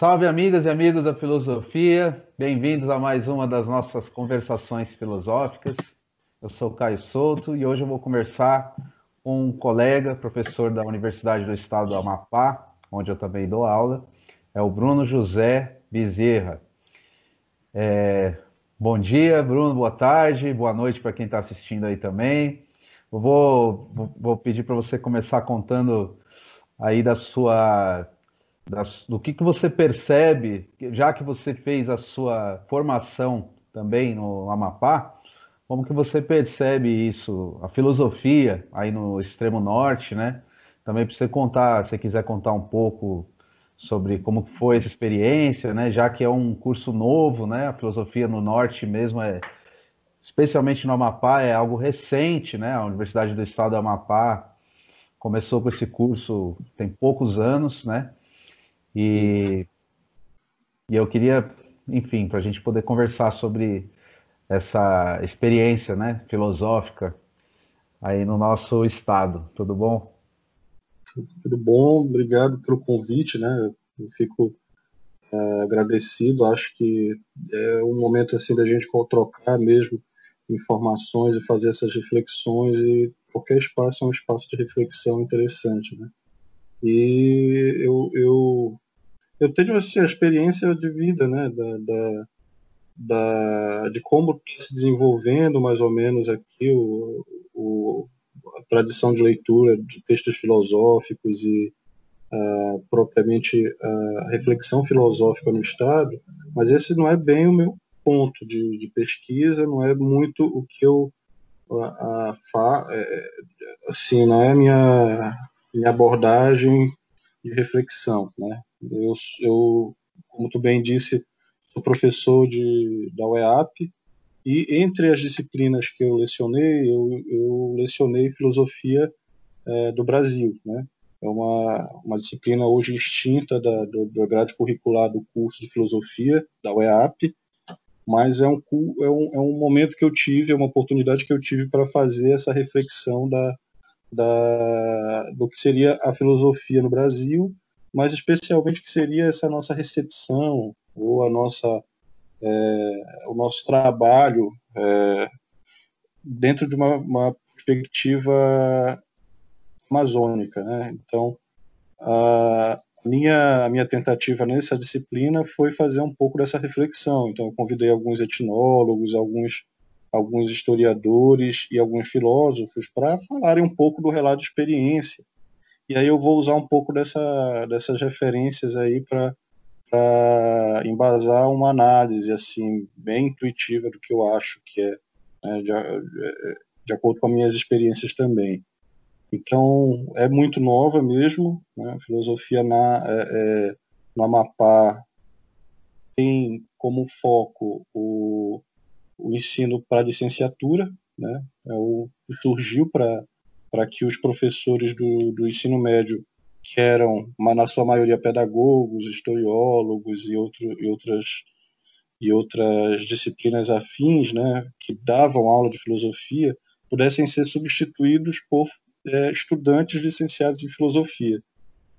Salve, amigas e amigos da filosofia, bem-vindos a mais uma das nossas conversações filosóficas. Eu sou Caio Souto e hoje eu vou conversar com um colega, professor da Universidade do Estado do Amapá, onde eu também dou aula, é o Bruno José Bezerra. É... Bom dia, Bruno, boa tarde, boa noite para quem está assistindo aí também. Eu vou, vou pedir para você começar contando aí da sua do que, que você percebe, já que você fez a sua formação também no Amapá, como que você percebe isso, a filosofia aí no extremo norte, né? Também para você contar, se quiser contar um pouco sobre como foi essa experiência, né? Já que é um curso novo, né? A filosofia no norte mesmo é, especialmente no Amapá, é algo recente, né? A Universidade do Estado do Amapá começou com esse curso tem poucos anos, né? E, e eu queria, enfim, para a gente poder conversar sobre essa experiência né, filosófica aí no nosso estado. Tudo bom? Tudo bom, obrigado pelo convite, né? Eu fico é, agradecido. Acho que é um momento assim da gente trocar mesmo informações e fazer essas reflexões e qualquer espaço é um espaço de reflexão interessante, né? E eu, eu, eu tenho assim, a experiência de vida, né, da, da, da de como está se desenvolvendo mais ou menos aqui o, o, a tradição de leitura de textos filosóficos e uh, propriamente a reflexão filosófica no Estado, mas esse não é bem o meu ponto de, de pesquisa, não é muito o que eu a, a, fa, é, assim, não é a minha minha abordagem de reflexão, né? Eu, eu como tu bem disse, sou professor de, da UEAP e entre as disciplinas que eu lecionei, eu, eu lecionei filosofia é, do Brasil, né? É uma, uma disciplina hoje extinta da, do, do grade curricular do curso de filosofia da UEAP, mas é um, é, um, é um momento que eu tive, é uma oportunidade que eu tive para fazer essa reflexão da, da, do que seria a filosofia no Brasil, mas especialmente que seria essa nossa recepção ou a nossa é, o nosso trabalho é, dentro de uma, uma, perspectiva amazônica, né? Então a minha a minha tentativa nessa disciplina foi fazer um pouco dessa reflexão. Então eu convidei alguns etnólogos, alguns alguns historiadores e alguns filósofos para falarem um pouco do relato de experiência. E aí eu vou usar um pouco dessa, dessas referências aí para embasar uma análise assim bem intuitiva do que eu acho que é, né, de, de, acordo com as minhas experiências também. Então é muito nova mesmo, né, a filosofia na, é, é, no Amapá tem como foco o o ensino para licenciatura, né? É o surgiu para que os professores do, do ensino médio, que eram, na sua maioria pedagogos, historiólogos e, outro, e outras e outras disciplinas afins, né, que davam aula de filosofia, pudessem ser substituídos por é, estudantes licenciados em filosofia.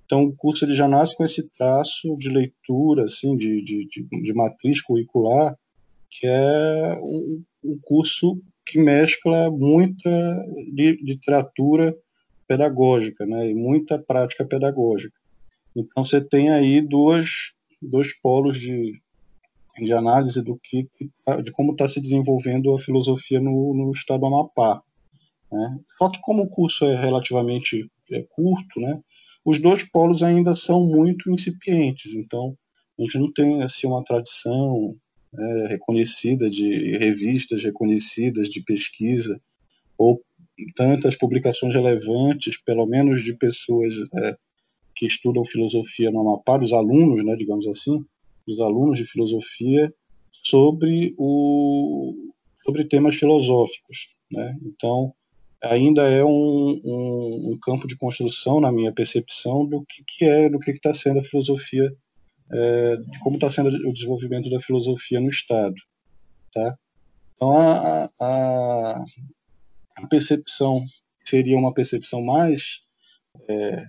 Então, o curso ele já nasce com esse traço de leitura, assim, de, de, de, de matriz curricular, que é um, curso que mescla muita literatura pedagógica, né, e muita prática pedagógica. Então você tem aí duas, dois polos de, de análise do que tá, de como está se desenvolvendo a filosofia no, no estado do Amapá. Né? Só que como o curso é relativamente é, curto, né, os dois polos ainda são muito incipientes. Então a gente não tem assim uma tradição é, reconhecida, de revistas reconhecidas de pesquisa, ou tantas publicações relevantes, pelo menos de pessoas é, que estudam filosofia no Amapá, dos alunos, né, digamos assim, dos alunos de filosofia, sobre, o, sobre temas filosóficos. Né? Então, ainda é um, um, um, campo de construção, na minha percepção, do que, que é, do que está sendo a filosofia é, de como está sendo o desenvolvimento da filosofia no Estado. Tá? Então, a, a, a percepção seria uma percepção mais é,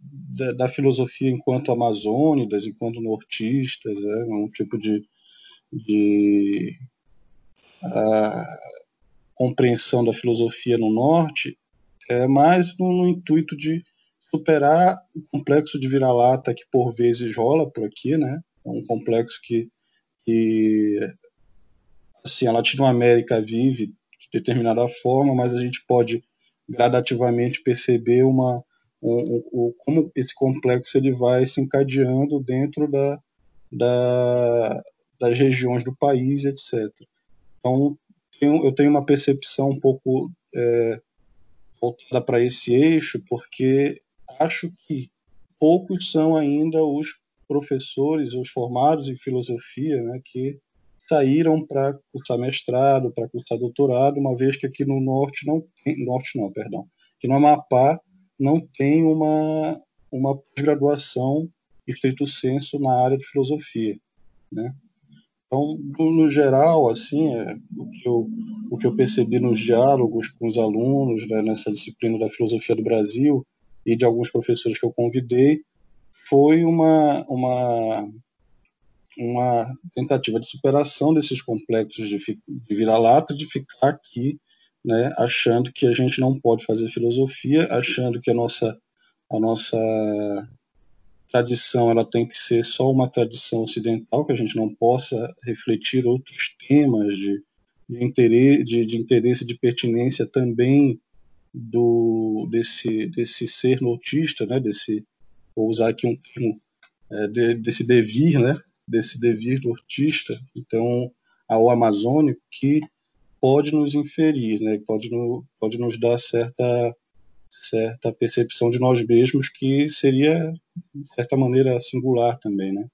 da, da, filosofia enquanto amazônidas, enquanto nortistas, é um tipo de, de compreensão da filosofia no norte, é mais no, intuito de superar o complexo de vira-lata que por vezes rola por aqui, né? É um complexo que, que assim, a Latinoamérica vive de determinada forma, mas a gente pode gradativamente perceber uma um, um, como esse complexo ele vai se encadeando dentro da, da, das regiões do país, etc. Então, eu tenho uma percepção um pouco é, voltada para esse eixo, porque acho que poucos são ainda os professores, os formados em filosofia, né, que saíram para cursar mestrado, para cursar doutorado, uma vez que aqui no norte não tem, norte não, perdão, que no Amapá não tem uma uma pós-graduação estrito senso na área de filosofia, né? Então, no geral, assim, é, o, que eu, o que eu percebi nos diálogos com os alunos né, nessa disciplina da filosofia do Brasil e de alguns professores que eu convidei foi uma, uma, uma tentativa de superação desses complexos de, de vira-lata, de ficar aqui né, achando que a gente não pode fazer filosofia, achando que a nossa, a nossa tradição ela tem que ser só uma tradição ocidental, que a gente não possa refletir outros temas de, de, interesse, de, de interesse, de pertinência também do desse desse ser notista, né? Desse vou usar aqui um termo é, de, desse devir, né? Desse devir nortista, então ao amazônico que pode nos inferir, né? Pode no, pode nos dar certa certa percepção de nós mesmos que seria de certa maneira singular também, né?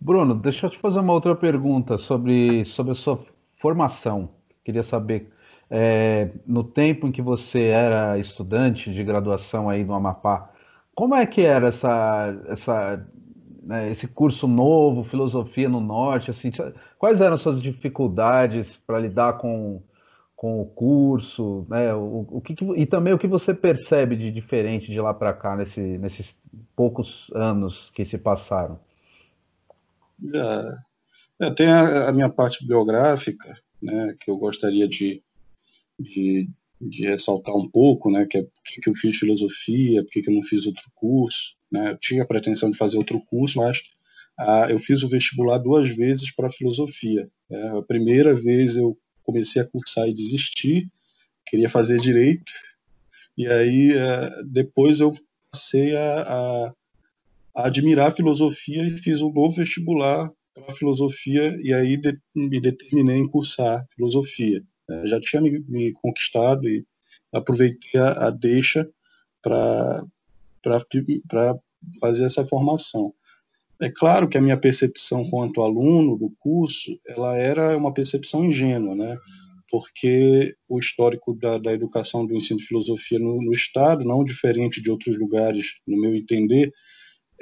Bruno, deixa eu te fazer uma outra pergunta sobre, sobre a sua formação. Queria saber, é, no tempo em que você era estudante de graduação aí no Amapá, como é que era essa, essa, né, esse curso novo, Filosofia no Norte? Assim, quais eram as suas dificuldades para lidar com com o curso, né? O, o que, e também o que você percebe de diferente de lá para cá nesse, nesses poucos anos que se passaram? É, tem a, a, minha parte biográfica, né? Que eu gostaria de, de, de ressaltar um pouco, né? Que é que eu fiz filosofia, porque que eu não fiz outro curso, né? Eu tinha a pretensão de fazer outro curso, mas ah, eu fiz o vestibular duas vezes para filosofia. Né? A primeira vez eu comecei a cursar e desisti, queria fazer direito, e aí é, depois eu passei a, a, a admirar a filosofia e fiz um novo vestibular para filosofia, e aí de, me determinei em cursar filosofia. Já tinha me, me, conquistado e aproveitei a, a deixa para fazer essa formação. É claro que a minha percepção quanto aluno do curso, ela era uma percepção ingênua, né? Porque o histórico da, da educação do ensino de filosofia no, no, Estado, não diferente de outros lugares, no meu entender,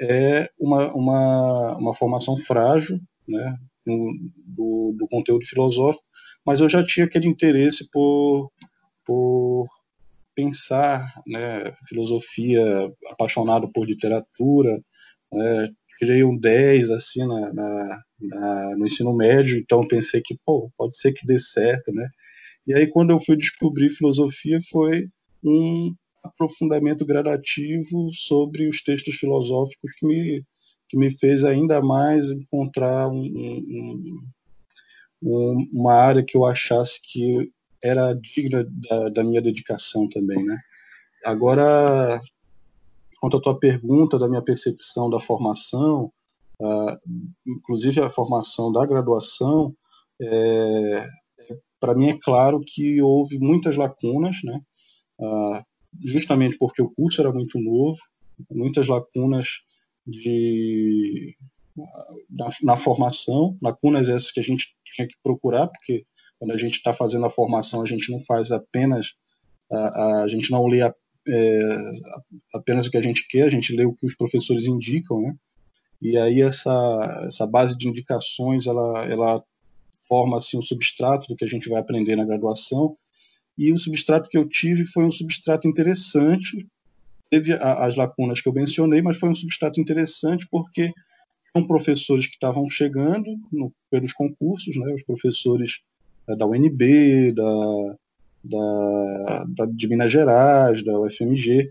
é uma, uma, uma formação frágil, né? No, do, do conteúdo filosófico, mas eu já tinha aquele interesse por, por pensar, né? Filosofia, apaixonado por literatura, né? tirei um 10 assim na, na, na, no ensino médio, então pensei que pô, pode ser que dê certo, né? E aí quando eu fui descobrir filosofia foi um aprofundamento gradativo sobre os textos filosóficos que me que me fez ainda mais encontrar um, um, uma área que eu achasse que era digna da, da minha dedicação também, né? Agora quanto à tua pergunta da minha percepção da formação, uh, inclusive a formação da graduação, é, é, para mim é claro que houve muitas lacunas, né? Uh, justamente porque o curso era muito novo, muitas lacunas de na, na, formação, lacunas essas que a gente tinha que procurar, porque quando a gente está fazendo a formação a gente não faz apenas a, a gente não lê é, apenas o que a gente quer, a gente lê o que os professores indicam, né? E aí essa, essa base de indicações, ela, ela forma assim um substrato do que a gente vai aprender na graduação. E o substrato que eu tive foi um substrato interessante, teve a, as lacunas que eu mencionei, mas foi um substrato interessante porque são professores que estavam chegando no, pelos concursos, né, os professores é, da UNB, da, da, da, de Minas Gerais, da UFMG,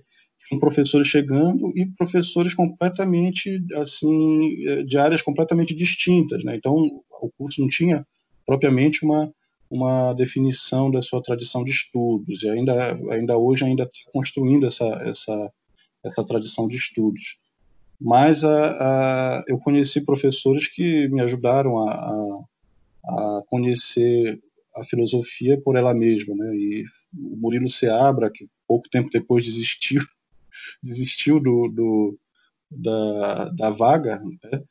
são professores chegando e professores completamente assim é, de áreas completamente distintas, né? Então o curso não tinha propriamente uma uma definição da sua tradição de estudos e ainda ainda hoje ainda está construindo essa essa essa tradição de estudos mas a, a, eu conheci professores que me ajudaram a, a, a, conhecer a filosofia por ela mesma, né? E o Murilo Seabra, que pouco tempo depois desistiu, desistiu do, do da, da vaga, né?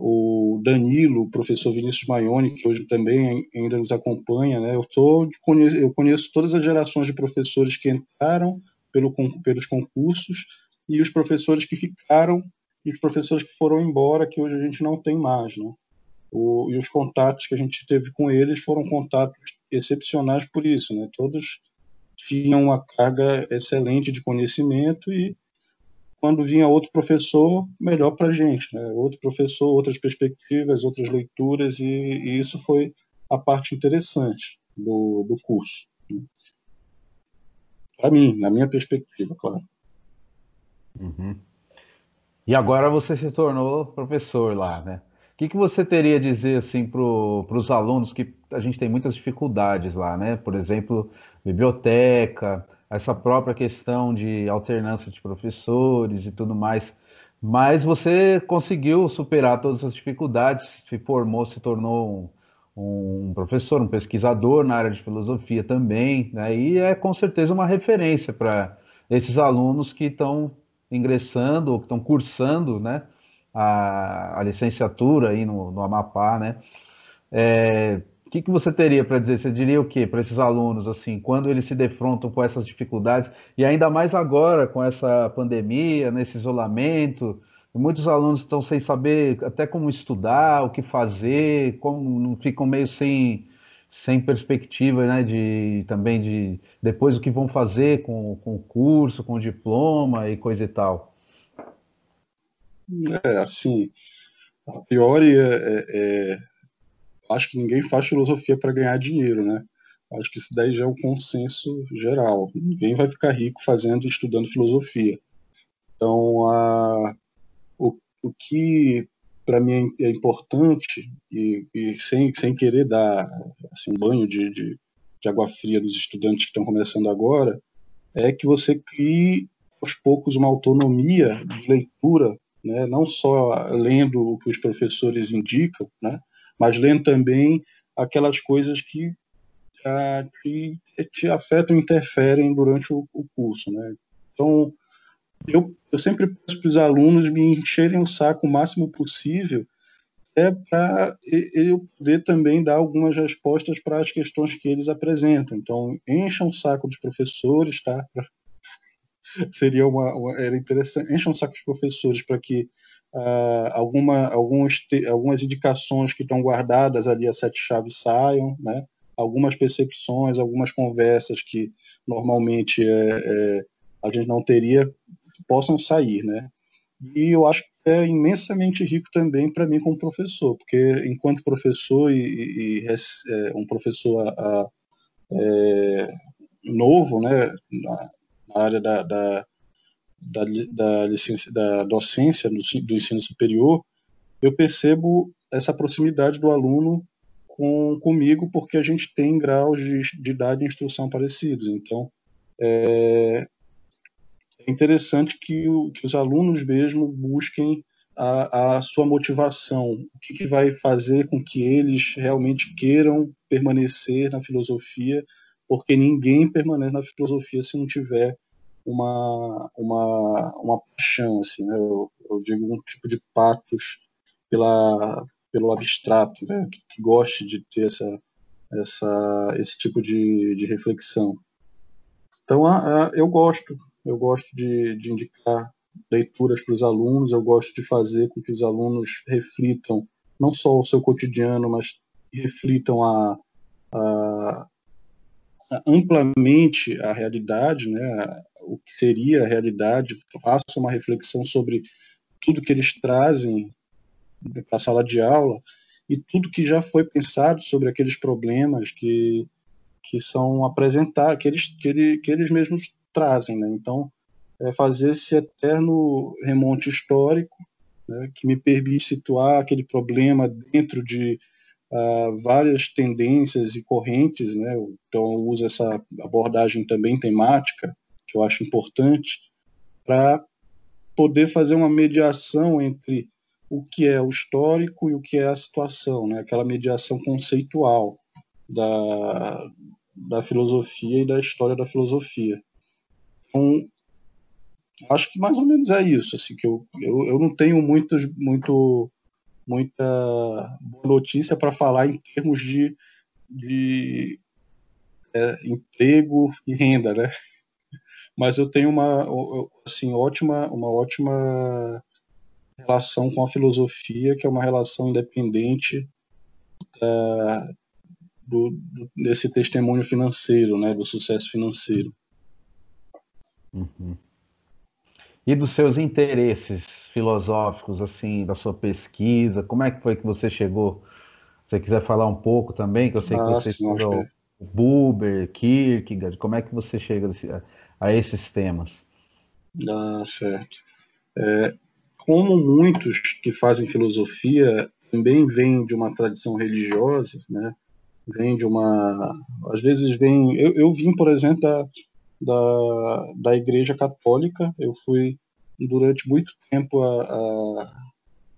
o Danilo, o professor Vinícius Maioni, que hoje também ainda nos acompanha, né? Eu, tô, eu conheço todas as gerações de professores que entraram pelo, pelos concursos e os professores que ficaram e os professores que foram embora, que hoje a gente não tem mais, né? O, e os contatos que a gente teve com eles foram contatos excepcionais por isso, né? Todos tinham uma carga excelente de conhecimento e quando vinha outro professor, melhor para a gente, né? Outro professor, outras perspectivas, outras leituras e, e isso foi a parte interessante do, do curso. Né? Para mim, na minha perspectiva, claro. Uhum. E agora você se tornou professor lá, né? O que, que você teria a dizer assim para os alunos que a gente tem muitas dificuldades lá, né? Por exemplo, biblioteca, essa própria questão de alternância de professores e tudo mais. Mas você conseguiu superar todas as dificuldades, se formou, se tornou um, um professor, um pesquisador na área de filosofia também, né? E é com certeza uma referência para esses alunos que estão ingressando ou que estão cursando, né, a, a licenciatura aí no, no Amapá, né? É, o que, que você teria para dizer? Você diria o quê para esses alunos, assim, quando eles se defrontam com essas dificuldades, e ainda mais agora com essa pandemia, nesse isolamento, muitos alunos estão sem saber até como estudar, o que fazer, como ficam meio sem, sem perspectiva, né, de também de depois o que vão fazer com, com o curso, com o diploma e coisa e tal. É, assim, a priori, é, é, é acho que ninguém faz filosofia para ganhar dinheiro, né? Acho que isso daí já é um consenso geral. Ninguém vai ficar rico fazendo, estudando filosofia. Então, a, o, o que para mim é importante e, e, sem, sem querer dar assim, um banho de, de, de água fria dos estudantes que estão começando agora, é que você crie aos poucos uma autonomia de leitura, né? não só lendo o que os professores indicam, né? mas lendo também aquelas coisas que, ah, te afetam, interferem durante o, o curso. Né? Então, eu, eu sempre peço para os alunos me encherem o saco o máximo possível é para eu poder também dar algumas respostas para as questões que eles apresentam. Então, encham o saco dos professores, tá? Seria uma, uma, era interessante. Encham o saco dos professores para que uh, alguma, alguns, algumas indicações que estão guardadas ali a sete chaves saiam, né? Algumas percepções, algumas conversas que normalmente é, é, a gente não teria possam sair, né? E eu acho que é imensamente rico também para mim como professor, porque enquanto professor e, e, e é, um professor a, a, é, novo, né, na, na área da, da, da, da, licença, da docência do, do ensino superior, eu percebo essa proximidade do aluno com, comigo, porque a gente tem graus de, de idade e instrução parecidos. Então, é, é interessante que, o, que os alunos mesmo busquem a, a sua motivação, o que, que, vai fazer com que eles realmente queiram permanecer na filosofia, porque ninguém permanece na filosofia se não tiver uma, uma, uma paixão, assim, né? eu, eu digo um tipo de patos pela, pelo abstrato, né? que, que goste de ter essa, essa, esse tipo de, de reflexão. Então, a, a, eu gosto, eu gosto de, de indicar leituras para os alunos, eu gosto de fazer com que os alunos reflitam não só o seu cotidiano, mas reflitam a, a amplamente a realidade, né, o que seria a realidade, faça uma reflexão sobre tudo que eles trazem para a sala de aula e tudo que já foi pensado sobre aqueles problemas que, que são apresentados, que eles, que, ele, que eles mesmos trazem. Né? Então, é fazer esse eterno remonte histórico né, que me permite situar aquele problema dentro de uh, várias tendências e correntes. Né? Então, eu uso essa abordagem também temática, que eu acho importante, para poder fazer uma mediação entre o que é o histórico e o que é a situação, né? aquela mediação conceitual da, da filosofia e da história da filosofia. Então, acho que mais ou menos é isso, assim, que eu, eu, eu não tenho muito, muito, muita boa notícia para falar em termos de, de é, emprego e renda, né? Mas eu tenho uma, assim, ótima, uma ótima relação com a filosofia, que é uma relação independente da, do, desse testemunho financeiro, né, do sucesso financeiro. Uhum. E dos seus interesses filosóficos, assim, da sua pesquisa, como é que foi que você chegou? Se você quiser falar um pouco também, que eu sei que você estudou o Buber, Kierkegaard, como é que você chega a, a esses temas? Ah, certo. É, como muitos que fazem filosofia também vêm de uma tradição religiosa, né? Vem de uma, às vezes vem. Eu, eu vim, por exemplo, da, da, da Igreja Católica. Eu fui durante muito tempo a, a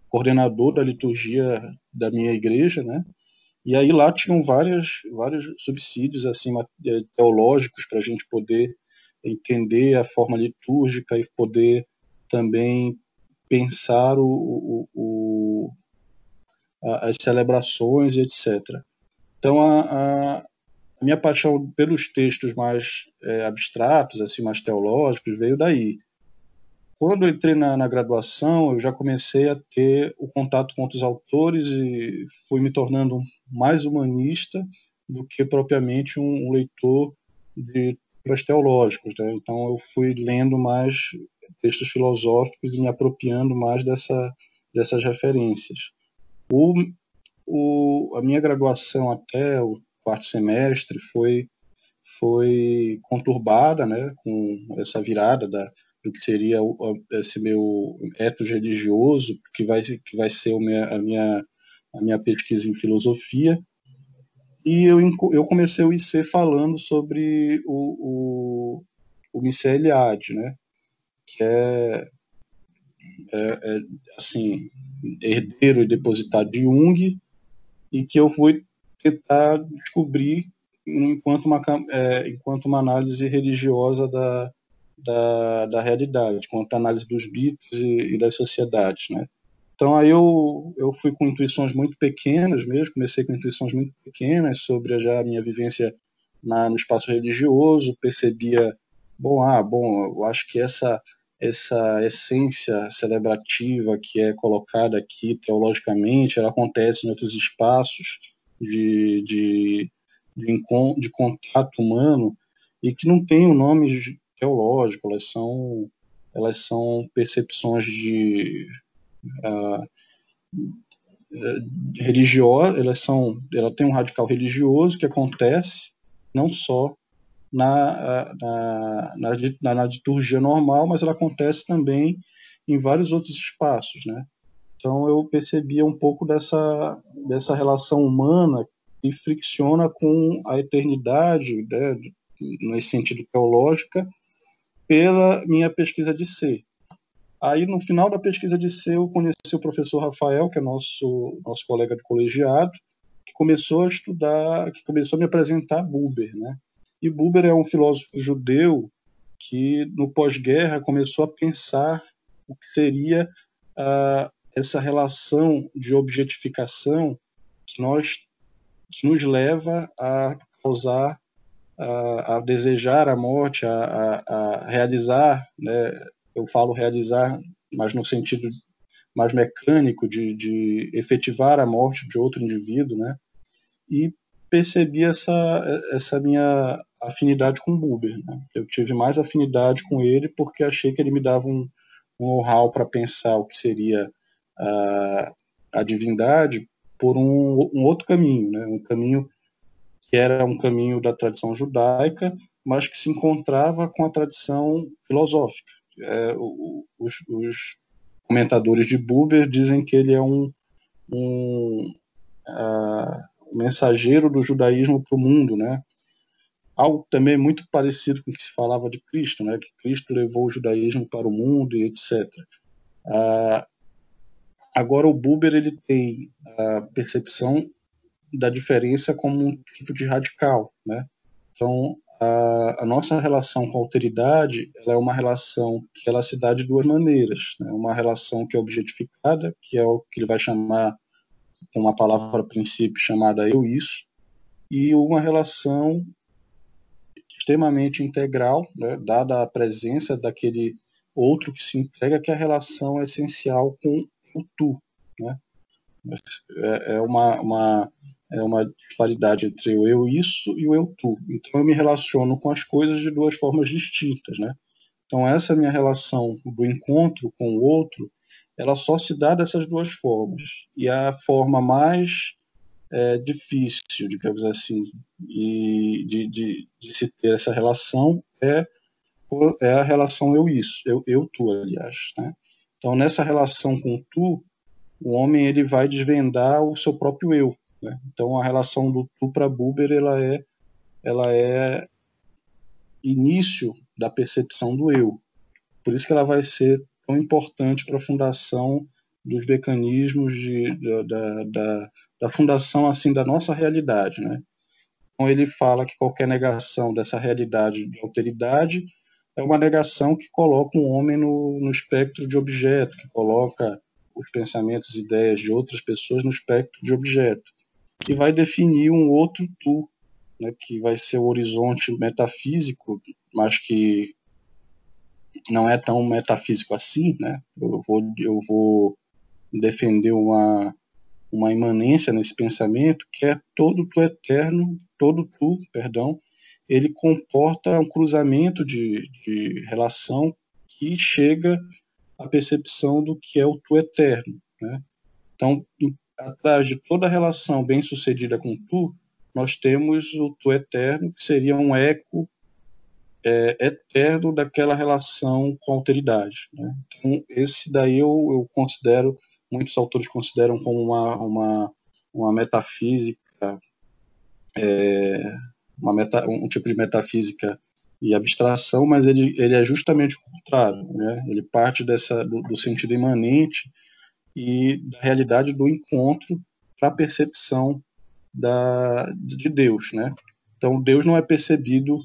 coordenador da liturgia da minha igreja, né? E aí lá tinham várias, vários subsídios assim teológicos para a gente poder entender a forma litúrgica e poder também pensar o, o, o as celebrações e etc. Então a, a, a, minha paixão pelos textos mais é, abstratos, assim mais teológicos, veio daí. Quando entrei na, na, graduação, eu já comecei a ter o contato com outros autores e fui me tornando mais humanista do que propriamente um, um leitor de livros teológicos. Né? Então eu fui lendo mais textos filosóficos e me apropriando mais dessa, dessas referências. O, o, a minha graduação até o quarto semestre foi, foi conturbada né, com essa virada da, do que seria esse meu ethos religioso, que vai, que vai ser a minha, a minha pesquisa em filosofia, e eu, eu comecei o IC falando sobre o, o, o Mircea Eliade, né? que é, é, é, assim, herdeiro e depositário de Jung, e que eu fui tentar descobrir enquanto uma, é, enquanto uma análise religiosa da, da, da realidade, quanto análise dos mitos e, e das sociedades, né? Então aí eu, eu fui com intuições muito pequenas mesmo, comecei com intuições muito pequenas sobre já a minha vivência na, no espaço religioso, percebia, bom, ah, bom, eu acho que essa essa essência celebrativa que é colocada aqui teologicamente, ela acontece em outros espaços de, de, de, de contato humano e que não tem o um nome teológico, elas são, elas são percepções de uh, religiosa, elas são, ela tem um radical religioso que acontece não só na, na, na, na liturgia normal, mas ela acontece também em vários outros espaços, né? Então eu percebia um pouco dessa, dessa relação humana que fricciona com a eternidade, né, nesse sentido teológica, pela minha pesquisa de ser. Aí, no final da pesquisa de ser, eu conheci o professor Rafael, que é nosso, nosso colega de colegiado, que começou a estudar, que começou a me apresentar Buber, né? E Buber é um filósofo judeu que, no pós-guerra, começou a pensar o que seria uh, essa relação de objetificação que, nós, que nos leva a causar, a, a desejar a morte, a, a, a realizar, né, eu falo realizar, mas no sentido mais mecânico de, de efetivar a morte de outro indivíduo, né? E percebi essa, essa minha afinidade com o Buber. Né? Eu tive mais afinidade com ele porque achei que ele me dava um, um know-how para pensar o que seria a, a divindade por um, um outro caminho, né? um caminho que era um caminho da tradição judaica, mas que se encontrava com a tradição filosófica. É, os, os, comentadores de Buber dizem que ele é um, um mensageiro do judaísmo para o mundo, né? Algo também muito parecido com o que se falava de Cristo, né? Que Cristo levou o judaísmo para o mundo e etc. Uh, agora o Buber ele tem a percepção da diferença como um tipo de radical, né? Então, a, a, nossa relação com a alteridade ela é uma relação que ela se dá de duas maneiras. Né? Uma relação que é objetificada, que é o que ele vai chamar, com uma palavra princípio chamada eu-isso, e uma relação extremamente integral, né? dada a presença daquele outro que se entrega, que é a relação essencial com o tu. Né? É, é uma, uma é uma disparidade entre o eu isso e o eu tu. Então eu me relaciono com as coisas de duas formas distintas, né? Então essa minha relação do encontro com o outro, ela só se dá dessas duas formas. E a forma mais é, difícil, digamos assim, e de, de, de, se ter essa relação é, é a relação eu isso, eu, eu tu, aliás, né? Então nessa relação com o tu, o homem ele vai desvendar o seu próprio eu, né? Então a relação do tu para Buber ela é, ela é início da percepção do eu. Por isso que ela vai ser tão importante para a fundação dos mecanismos de, da, da, da fundação assim da nossa realidade, né? Então ele fala que qualquer negação dessa realidade de alteridade é uma negação que coloca um homem no, no espectro de objeto, que coloca os pensamentos e ideias de outras pessoas no espectro de objeto que vai definir um outro tu, né, que vai ser o horizonte metafísico, mas que não é tão metafísico assim, né? Eu vou, eu vou defender uma, uma imanência nesse pensamento que é todo tu eterno, todo tu, perdão, ele comporta um cruzamento de, de relação que chega à percepção do que é o tu eterno, né? Então, atrás de toda relação bem sucedida com tu, nós temos o tu eterno, que seria um eco é, eterno daquela relação com a alteridade. Né? Então, esse daí eu, eu, considero, muitos autores consideram como uma, uma, uma metafísica, é, uma meta, um tipo de metafísica e abstração, mas ele, ele é justamente o contrário. Né? Ele parte dessa, do, do sentido imanente e da realidade do encontro para a percepção da, de Deus, né? Então Deus não é percebido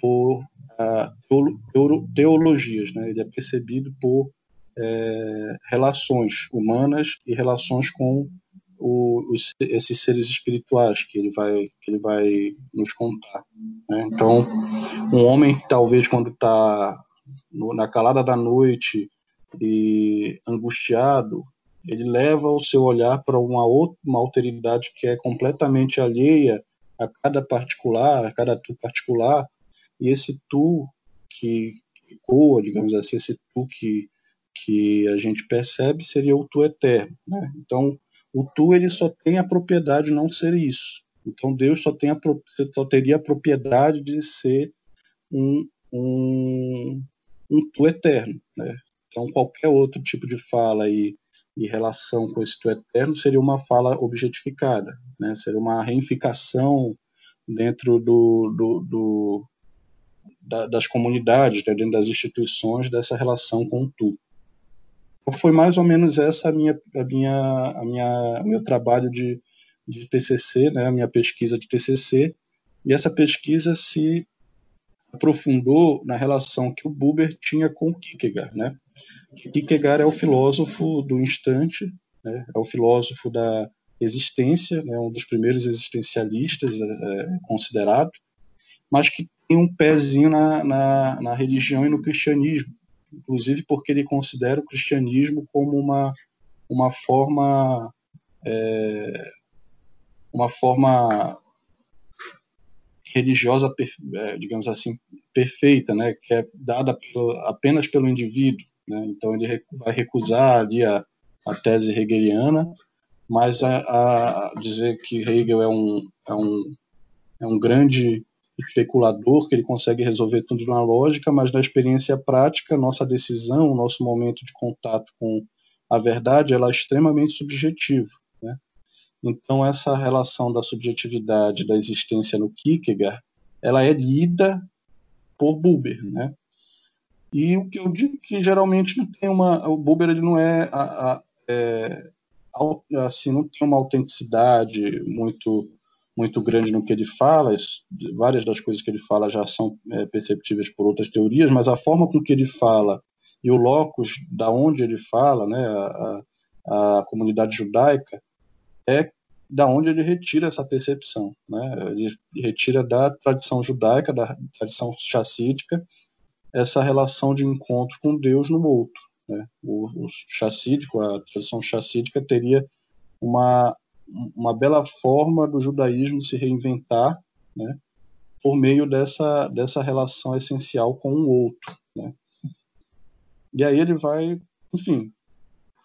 por uh, teologias, né? Ele é percebido por é, relações humanas e relações com o, os, esses seres espirituais que ele vai que ele vai nos contar. Né? Então, um homem talvez quando está na calada da noite e angustiado, ele leva o seu olhar para uma outra uma alteridade que é completamente alheia a cada particular, a cada tu particular, e esse tu que ecoa, digamos assim, esse tu que, que a gente percebe seria o tu eterno. Né? Então, o tu ele só tem a propriedade de não ser isso. Então, Deus só, tem a, só teria a propriedade de ser um, um, um tu eterno. Né? Então, qualquer outro tipo de fala aí e relação com esse tu eterno seria uma fala objetificada, né? seria uma reificação dentro do, do, do da, das comunidades, né? dentro das instituições, dessa relação com o tu. Foi mais ou menos essa a minha, a minha, a minha, meu trabalho de, de TCC, né? a minha pesquisa de TCC, e essa pesquisa se aprofundou na relação que o Buber tinha com Kierkegaard, né? Kierkegaard é o filósofo do instante, né? é o filósofo da existência, né? um dos primeiros existencialistas é, é, considerado, mas que tem um pezinho na, na, na, religião e no cristianismo, inclusive porque ele considera o cristianismo como uma, uma forma é, uma forma religiosa, é, digamos assim, perfeita, né, que é dada pelo, apenas pelo indivíduo. Né? Então ele vai recusar ali a, a tese hegeliana, mas a, a, dizer que Hegel é um, é um, é um grande especulador, que ele consegue resolver tudo na lógica, mas na experiência prática, nossa decisão, nosso momento de contato com a verdade, ela é extremamente subjetiva. Né? Então, essa relação da subjetividade da existência no Kierkegaard, ela é lida por Buber, né? E o que eu digo que geralmente não tem uma, o Buber ele não é, a, a, é assim, não tem uma autenticidade muito muito grande no que ele fala, várias das coisas que ele fala já são é, perceptíveis por outras teorias, mas a forma com que ele fala e o locus da onde ele fala, né, a, a comunidade judaica, é da onde ele retira essa percepção, né? Ele retira da tradição judaica, da tradição chacídica, essa relação de encontro com Deus no outro. Né? O, o chacídico, a tradição chacídica teria uma uma bela forma do judaísmo se reinventar, né, por meio dessa, dessa relação essencial com o outro. Né. E aí ele vai, enfim,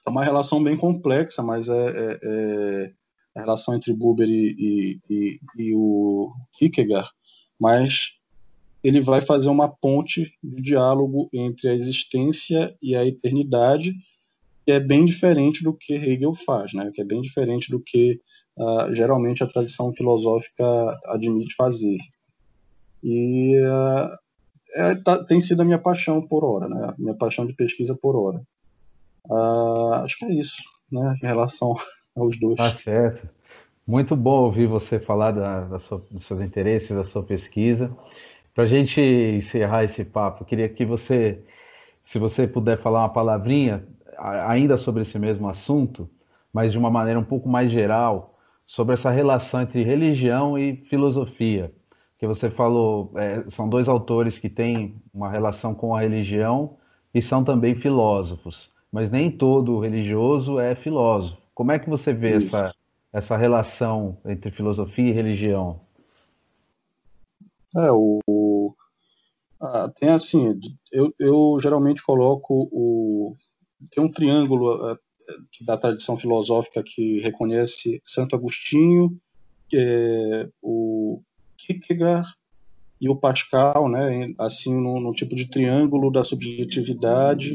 é uma relação bem complexa, mas é, é, é a relação entre Buber e, e, e, o Kierkegaard, mas ele vai fazer uma ponte de diálogo entre a existência e a eternidade, que é bem diferente do que Hegel faz, né? que é bem diferente do que uh, geralmente a tradição filosófica admite fazer. E uh, é, tá, tem sido a minha paixão por hora, né? minha paixão de pesquisa por hora. Uh, acho que é isso, né? em relação aos dois. Tá certo. Muito bom ouvir você falar da, da sua, dos seus interesses, da sua pesquisa. Para a gente encerrar esse papo, queria que você, se você puder falar uma palavrinha ainda sobre esse mesmo assunto, mas de uma maneira um pouco mais geral, sobre essa relação entre religião e filosofia. Que você falou, é, são dois autores que têm uma relação com a religião e são também filósofos, mas nem todo religioso é filósofo. Como é que você vê essa, essa relação entre filosofia e religião? É, o, ah, tem assim, eu, eu geralmente coloco o, tem um triângulo uh, da tradição filosófica que reconhece Santo Agostinho, é, o Kierkegaard e o Pascal, né, assim no, no, tipo de triângulo da subjetividade,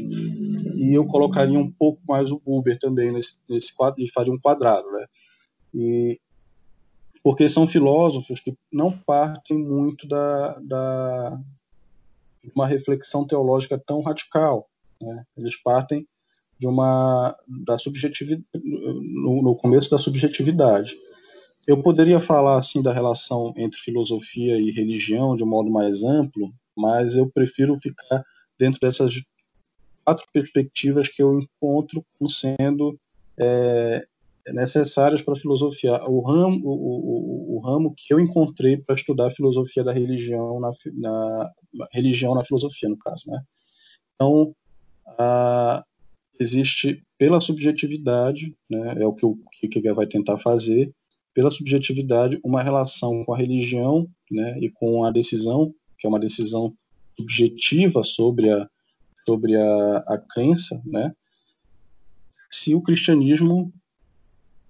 e eu colocaria um pouco mais o Buber também nesse, nesse quadro, e faria um quadrado, né, e porque são filósofos que não partem muito da, da uma reflexão teológica tão radical, né? eles partem de uma da subjetividade no, no, começo da subjetividade. Eu poderia falar assim da relação entre filosofia e religião de um modo mais amplo, mas eu prefiro ficar dentro dessas quatro perspectivas que eu encontro como sendo é, necessárias para a filosofia. O ramo, o, o, o, ramo que eu encontrei para estudar a filosofia da religião na, na religião na filosofia, no caso, né? Então, a, existe pela subjetividade, né, é o que o Kierkegaard vai tentar fazer, pela subjetividade, uma relação com a religião né, e com a decisão, que é uma decisão subjetiva sobre a, sobre a, a crença, né, se o cristianismo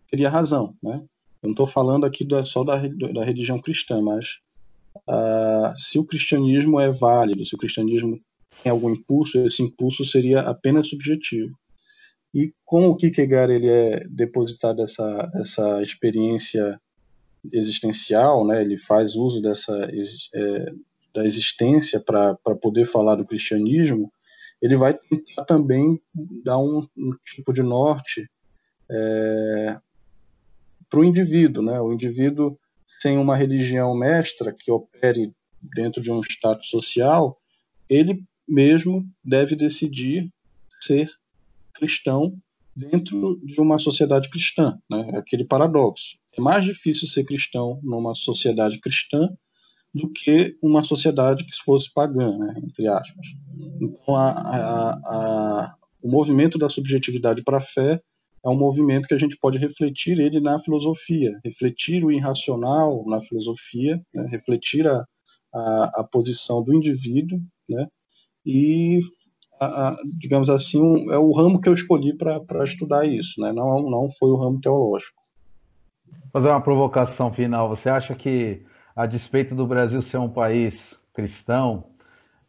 teria razão. Né? Eu não estou falando aqui só da, da religião cristã, mas uh, se o cristianismo é válido, se o cristianismo tem algum impulso, esse impulso seria apenas subjetivo. E como o Kierkegaard ele é depositado dessa, dessa experiência existencial, né, ele faz uso dessa é, da existência para poder falar do cristianismo, ele vai tentar também dar um, um tipo de norte é, para o indivíduo, né? O indivíduo sem uma religião mestra que opere dentro de um status social, ele mesmo deve decidir ser cristão dentro de uma sociedade cristã, né? Aquele paradoxo. É mais difícil ser cristão numa sociedade cristã do que uma sociedade que fosse pagã, né? entre aspas. Então, a, a, a, o movimento da subjetividade para a fé é um movimento que a gente pode refletir ele na filosofia, refletir o irracional na filosofia, né? refletir a, a, a, posição do indivíduo, né? E, a, a, digamos assim, um, é o ramo que eu escolhi para estudar isso, né? não, não foi o ramo teológico. Fazer uma provocação final, você acha que, a despeito do Brasil ser um país cristão,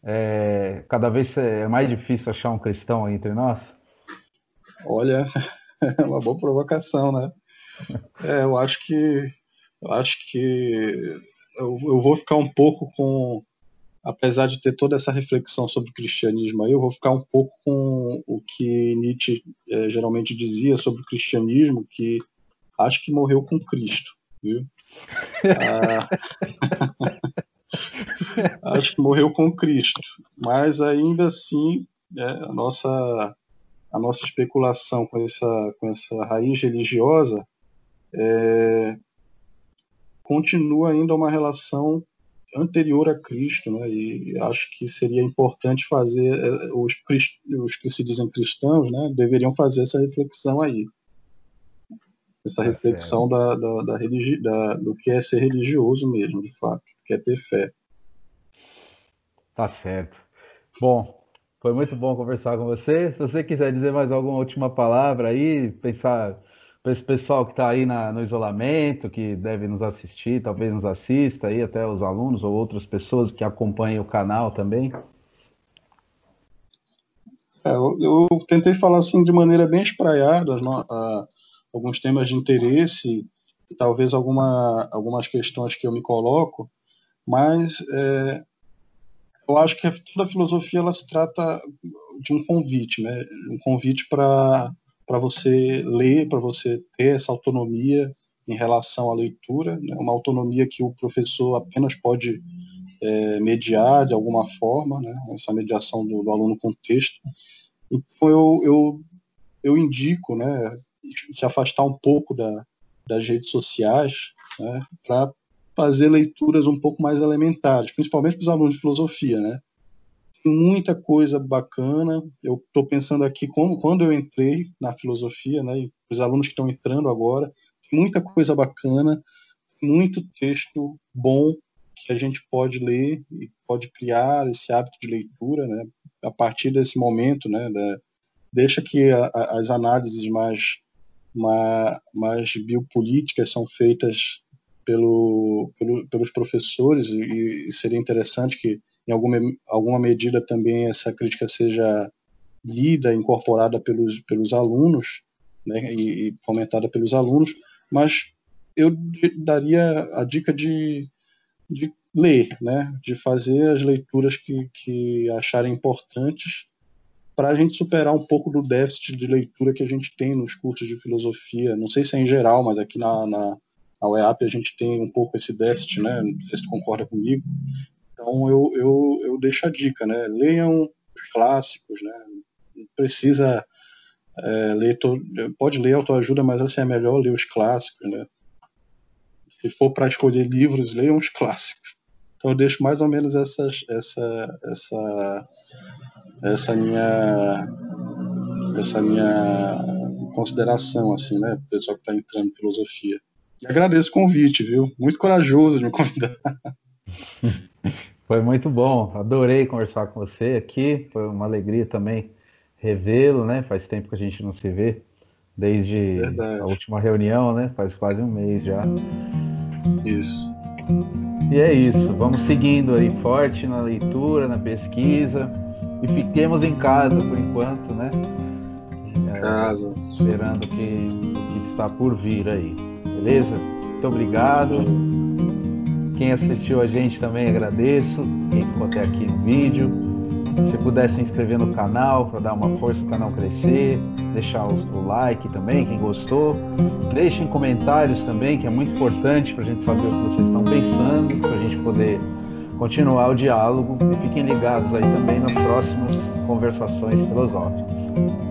é, cada vez é mais difícil achar um cristão entre nós? Olha, é uma boa provocação, né? É, eu acho que eu acho que eu, eu, vou ficar um pouco com, apesar de ter toda essa reflexão sobre o cristianismo aí, eu vou ficar um pouco com o que Nietzsche é, geralmente dizia sobre o cristianismo, que acho que morreu com Cristo, viu? ah, acho que morreu com Cristo, mas ainda assim é, a nossa a nossa especulação com essa, com essa raiz religiosa é, continua ainda uma relação anterior a Cristo, né? E acho que seria importante fazer é, os, os que se dizem cristãos, né? Deveriam fazer essa reflexão aí, essa tá reflexão da, da, da, religi da, do que é ser religioso mesmo, de fato, que é ter fé. Tá certo. Bom, foi muito bom conversar com você. Se você quiser dizer mais alguma última palavra aí, pensar para esse pessoal que está aí na, no isolamento, que deve nos assistir, talvez nos assista aí, até os alunos ou outras pessoas que acompanham o canal também. É, eu, eu, tentei falar assim de maneira bem espraiada, alguns temas de interesse, talvez alguma, algumas questões que eu me coloco, mas é, eu acho que toda a filosofia ela se trata de um convite, né? Um convite para para você ler, para você ter essa autonomia em relação à leitura, né? uma autonomia que o professor apenas pode é, mediar de alguma forma, né? essa mediação do, do, aluno com o texto. Então eu, eu, eu indico né, se afastar um pouco da, das redes sociais né, para fazer leituras um pouco mais elementares, principalmente para os alunos de filosofia, né? Muita coisa bacana. Eu estou pensando aqui como quando eu entrei na filosofia, né? os alunos que estão entrando agora, muita coisa bacana, muito texto bom que a gente pode ler e pode criar esse hábito de leitura, né? A partir desse momento, né? Da, deixa que a, a, as análises mais, mais, mais biopolíticas são feitas pelo, pelo, pelos professores e, e, seria interessante que em alguma, alguma medida também essa crítica seja lida, incorporada pelos, pelos alunos né, e, e comentada pelos alunos, mas eu daria a dica de, de ler, né, de fazer as leituras que, que acharem importantes para a gente superar um pouco do déficit de leitura que a gente tem nos cursos de filosofia. Não sei se é em geral, mas aqui na, na, a UEAP a gente tem um pouco esse déficit, né? Não sei se concorda comigo. Então eu, eu, eu deixo a dica, né? Leiam os clássicos, né? Não precisa é, ler, to... pode ler autoajuda, mas assim é melhor ler os clássicos, né? Se for para escolher livros, leiam os clássicos. Então eu deixo mais ou menos essas, essa, essa, essa minha, essa minha consideração, assim, né? Pessoal que está entrando em filosofia. Agradeço o convite, viu? Muito corajoso de me convidar. Foi muito bom, adorei conversar com você aqui. Foi uma alegria também revê-lo, né? Faz tempo que a gente não se vê, desde Verdade. a última reunião, né? Faz quase um mês já. Isso. E é isso, vamos seguindo aí forte na leitura, na pesquisa e fiquemos em casa por enquanto, né? Em casa. esperando o que, que está por vir aí. Beleza? Muito obrigado. Quem assistiu a gente também agradeço. Quem ficou até aqui no vídeo. Se puder se inscrever no canal para dar uma força para o canal crescer, deixar o like também, quem gostou. Deixem comentários também, que é muito importante para a gente saber o que vocês estão pensando, para a gente poder continuar o diálogo. E fiquem ligados aí também nas próximas conversações filosóficas.